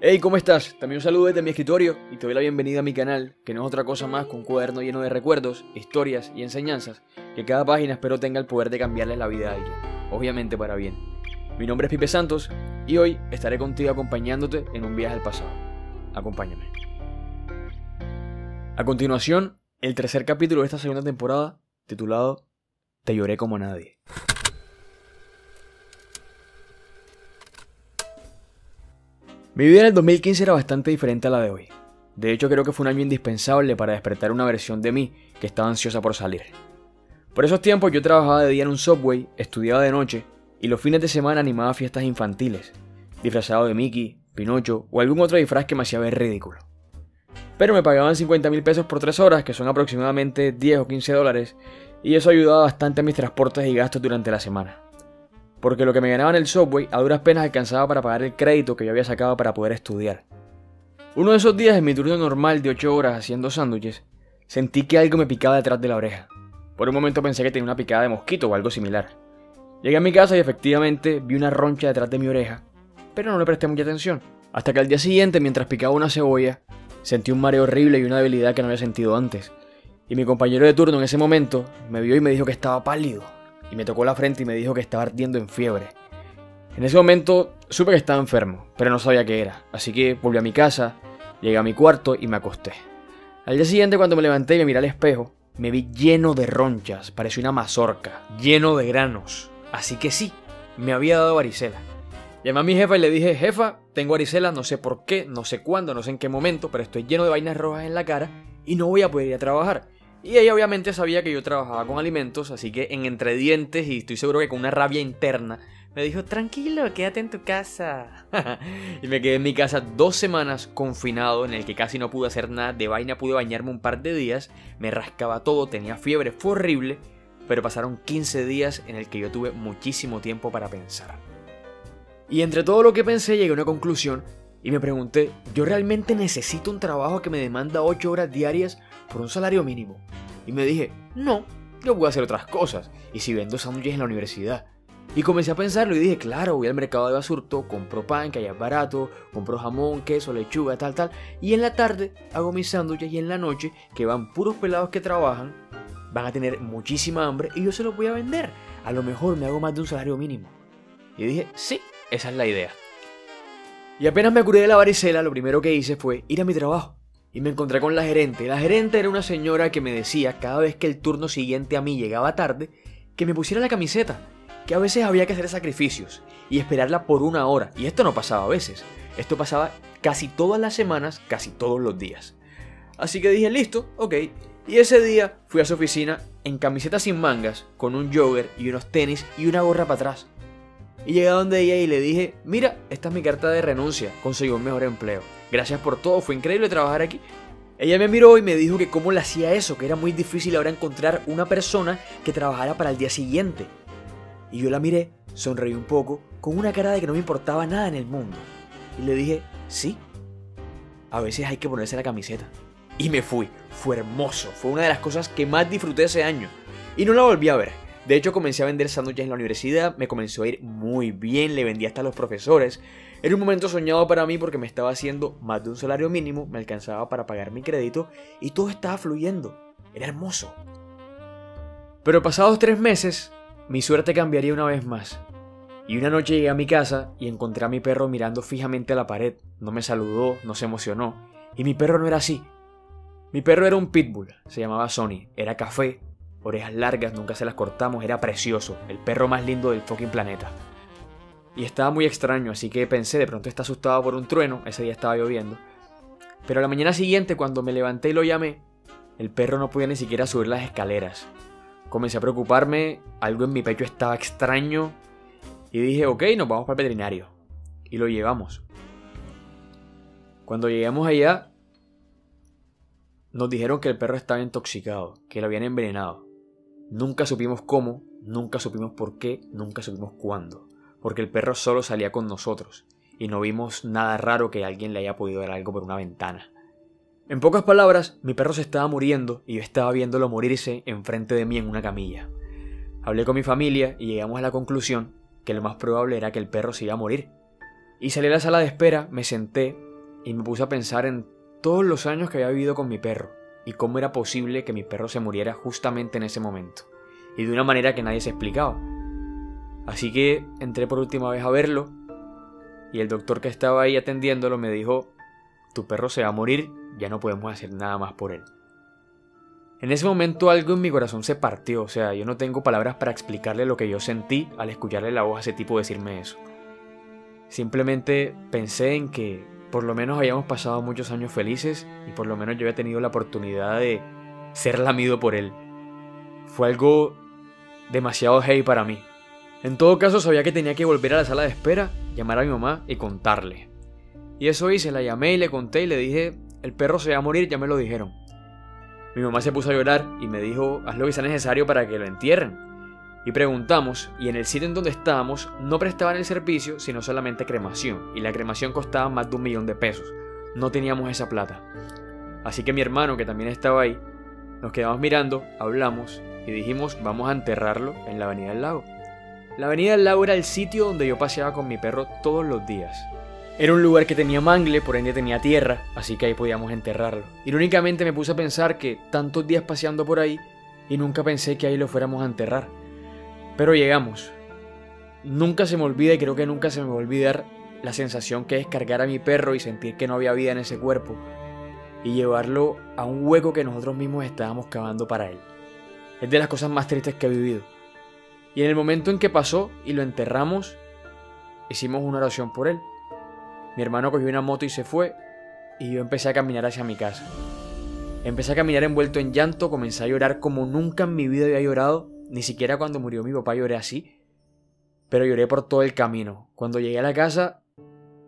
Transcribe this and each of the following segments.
Hey, ¿cómo estás? También un saludo desde mi escritorio y te doy la bienvenida a mi canal, que no es otra cosa más que un cuaderno lleno de recuerdos, historias y enseñanzas, que cada página espero tenga el poder de cambiarle la vida a alguien, obviamente para bien. Mi nombre es Pipe Santos y hoy estaré contigo acompañándote en un viaje al pasado. Acompáñame. A continuación, el tercer capítulo de esta segunda temporada, titulado Te lloré como nadie. Mi vida en el 2015 era bastante diferente a la de hoy. De hecho, creo que fue un año indispensable para despertar una versión de mí que estaba ansiosa por salir. Por esos tiempos yo trabajaba de día en un subway, estudiaba de noche y los fines de semana animaba fiestas infantiles, disfrazado de Mickey, Pinocho o algún otro disfraz que me hacía ver ridículo. Pero me pagaban 50 mil pesos por 3 horas, que son aproximadamente 10 o 15 dólares, y eso ayudaba bastante a mis transportes y gastos durante la semana porque lo que me ganaba en el subway a duras penas alcanzaba para pagar el crédito que yo había sacado para poder estudiar. Uno de esos días en mi turno normal de 8 horas haciendo sándwiches, sentí que algo me picaba detrás de la oreja. Por un momento pensé que tenía una picada de mosquito o algo similar. Llegué a mi casa y efectivamente vi una roncha detrás de mi oreja, pero no le presté mucha atención. Hasta que al día siguiente, mientras picaba una cebolla, sentí un mareo horrible y una debilidad que no había sentido antes. Y mi compañero de turno en ese momento me vio y me dijo que estaba pálido y me tocó la frente y me dijo que estaba ardiendo en fiebre. En ese momento supe que estaba enfermo, pero no sabía qué era, así que volví a mi casa, llegué a mi cuarto y me acosté. Al día siguiente cuando me levanté y me miré al espejo, me vi lleno de ronchas, parecía una mazorca, lleno de granos. Así que sí, me había dado varicela. Llamé a mi jefa y le dije, jefa, tengo varicela, no sé por qué, no sé cuándo, no sé en qué momento, pero estoy lleno de vainas rojas en la cara y no voy a poder ir a trabajar. Y ella obviamente sabía que yo trabajaba con alimentos, así que en entre dientes y estoy seguro que con una rabia interna, me dijo, tranquilo, quédate en tu casa. y me quedé en mi casa dos semanas confinado, en el que casi no pude hacer nada, de vaina pude bañarme un par de días, me rascaba todo, tenía fiebre, fue horrible, pero pasaron 15 días en el que yo tuve muchísimo tiempo para pensar. Y entre todo lo que pensé llegué a una conclusión y me pregunté, ¿yo realmente necesito un trabajo que me demanda 8 horas diarias por un salario mínimo? Y me dije, no, yo voy a hacer otras cosas. Y si vendo sándwiches en la universidad. Y comencé a pensarlo y dije, claro, voy al mercado de basurto, compro pan, que allá es barato, compro jamón, queso, lechuga, tal, tal. Y en la tarde hago mis sándwiches y en la noche, que van puros pelados que trabajan, van a tener muchísima hambre y yo se los voy a vender. A lo mejor me hago más de un salario mínimo. Y dije, sí, esa es la idea. Y apenas me curé de la varicela, lo primero que hice fue ir a mi trabajo. Y me encontré con la gerente. La gerente era una señora que me decía cada vez que el turno siguiente a mí llegaba tarde, que me pusiera la camiseta, que a veces había que hacer sacrificios y esperarla por una hora. Y esto no pasaba a veces. Esto pasaba casi todas las semanas, casi todos los días. Así que dije, listo, ok. Y ese día fui a su oficina en camiseta sin mangas, con un jogger y unos tenis y una gorra para atrás. Y llegué a donde ella y le dije, mira, esta es mi carta de renuncia, conseguí un mejor empleo. Gracias por todo, fue increíble trabajar aquí. Ella me miró y me dijo que cómo le hacía eso, que era muy difícil ahora encontrar una persona que trabajara para el día siguiente. Y yo la miré, sonreí un poco, con una cara de que no me importaba nada en el mundo. Y le dije, sí, a veces hay que ponerse la camiseta. Y me fui, fue hermoso, fue una de las cosas que más disfruté ese año. Y no la volví a ver. De hecho, comencé a vender sándwiches en la universidad, me comenzó a ir muy bien, le vendí hasta a los profesores. Era un momento soñado para mí porque me estaba haciendo más de un salario mínimo, me alcanzaba para pagar mi crédito y todo estaba fluyendo. Era hermoso. Pero pasados tres meses, mi suerte cambiaría una vez más. Y una noche llegué a mi casa y encontré a mi perro mirando fijamente a la pared. No me saludó, no se emocionó. Y mi perro no era así. Mi perro era un pitbull, se llamaba Sony, era café, orejas largas, nunca se las cortamos, era precioso, el perro más lindo del fucking planeta. Y estaba muy extraño, así que pensé, de pronto está asustado por un trueno, ese día estaba lloviendo. Pero a la mañana siguiente, cuando me levanté y lo llamé, el perro no podía ni siquiera subir las escaleras. Comencé a preocuparme, algo en mi pecho estaba extraño, y dije, ok, nos vamos para el veterinario. Y lo llevamos. Cuando llegamos allá, nos dijeron que el perro estaba intoxicado, que lo habían envenenado. Nunca supimos cómo, nunca supimos por qué, nunca supimos cuándo, porque el perro solo salía con nosotros, y no vimos nada raro que alguien le haya podido dar algo por una ventana. En pocas palabras, mi perro se estaba muriendo y yo estaba viéndolo morirse enfrente de mí en una camilla. Hablé con mi familia y llegamos a la conclusión que lo más probable era que el perro se iba a morir. Y salí a la sala de espera, me senté y me puse a pensar en todos los años que había vivido con mi perro y cómo era posible que mi perro se muriera justamente en ese momento y de una manera que nadie se explicaba. Así que entré por última vez a verlo y el doctor que estaba ahí atendiéndolo me dijo, tu perro se va a morir, ya no podemos hacer nada más por él. En ese momento algo en mi corazón se partió, o sea, yo no tengo palabras para explicarle lo que yo sentí al escucharle la voz a ese tipo decirme eso. Simplemente pensé en que por lo menos habíamos pasado muchos años felices y por lo menos yo había tenido la oportunidad de ser lamido por él. Fue algo demasiado heavy para mí. En todo caso sabía que tenía que volver a la sala de espera, llamar a mi mamá y contarle. Y eso hice, la llamé y le conté y le dije, el perro se va a morir, ya me lo dijeron. Mi mamá se puso a llorar y me dijo, haz lo que sea necesario para que lo entierren. Y preguntamos, y en el sitio en donde estábamos no prestaban el servicio, sino solamente cremación, y la cremación costaba más de un millón de pesos. No teníamos esa plata. Así que mi hermano, que también estaba ahí, nos quedamos mirando, hablamos y dijimos, vamos a enterrarlo en la Avenida del Lago. La Avenida del Lago era el sitio donde yo paseaba con mi perro todos los días. Era un lugar que tenía mangle, por ende tenía tierra, así que ahí podíamos enterrarlo. Irónicamente me puse a pensar que tantos días paseando por ahí y nunca pensé que ahí lo fuéramos a enterrar. Pero llegamos. Nunca se me olvida y creo que nunca se me va a olvidar la sensación que es cargar a mi perro y sentir que no había vida en ese cuerpo y llevarlo a un hueco que nosotros mismos estábamos cavando para él. Es de las cosas más tristes que he vivido. Y en el momento en que pasó y lo enterramos, hicimos una oración por él. Mi hermano cogió una moto y se fue, y yo empecé a caminar hacia mi casa. Empecé a caminar envuelto en llanto, comencé a llorar como nunca en mi vida había llorado, ni siquiera cuando murió mi papá lloré así, pero lloré por todo el camino. Cuando llegué a la casa,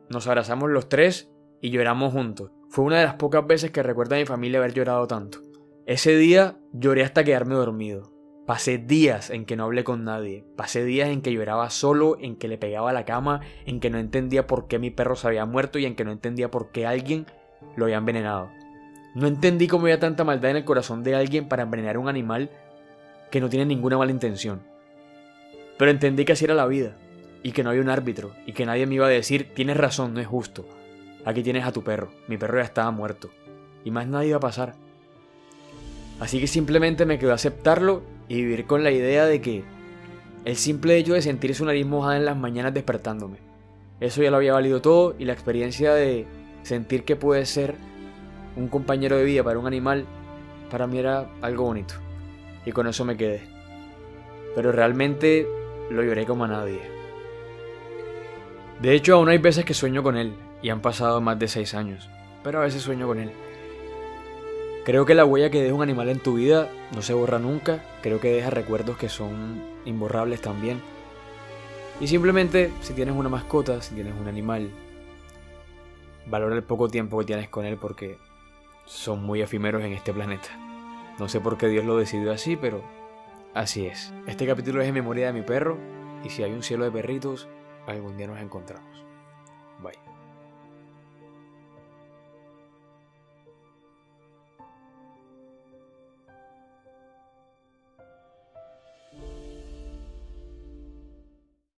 nos abrazamos los tres y lloramos juntos. Fue una de las pocas veces que recuerdo a mi familia haber llorado tanto. Ese día lloré hasta quedarme dormido. Pasé días en que no hablé con nadie, pasé días en que lloraba solo, en que le pegaba a la cama, en que no entendía por qué mi perro se había muerto y en que no entendía por qué alguien lo había envenenado. No entendí cómo había tanta maldad en el corazón de alguien para envenenar a un animal que no tiene ninguna mala intención. Pero entendí que así era la vida, y que no había un árbitro, y que nadie me iba a decir, tienes razón, no es justo. Aquí tienes a tu perro, mi perro ya estaba muerto, y más nada iba a pasar. Así que simplemente me quedó aceptarlo y vivir con la idea de que el simple hecho de sentir su nariz mojada en las mañanas despertándome. Eso ya lo había valido todo y la experiencia de sentir que puede ser un compañero de vida para un animal, para mí era algo bonito. Y con eso me quedé. Pero realmente lo lloré como a nadie. De hecho, aún hay veces que sueño con él, y han pasado más de seis años, pero a veces sueño con él. Creo que la huella que deja un animal en tu vida no se borra nunca, creo que deja recuerdos que son imborrables también. Y simplemente, si tienes una mascota, si tienes un animal, valora el poco tiempo que tienes con él porque son muy efímeros en este planeta. No sé por qué Dios lo decidió así, pero así es. Este capítulo es en memoria de mi perro y si hay un cielo de perritos, algún día nos encontramos. Bye.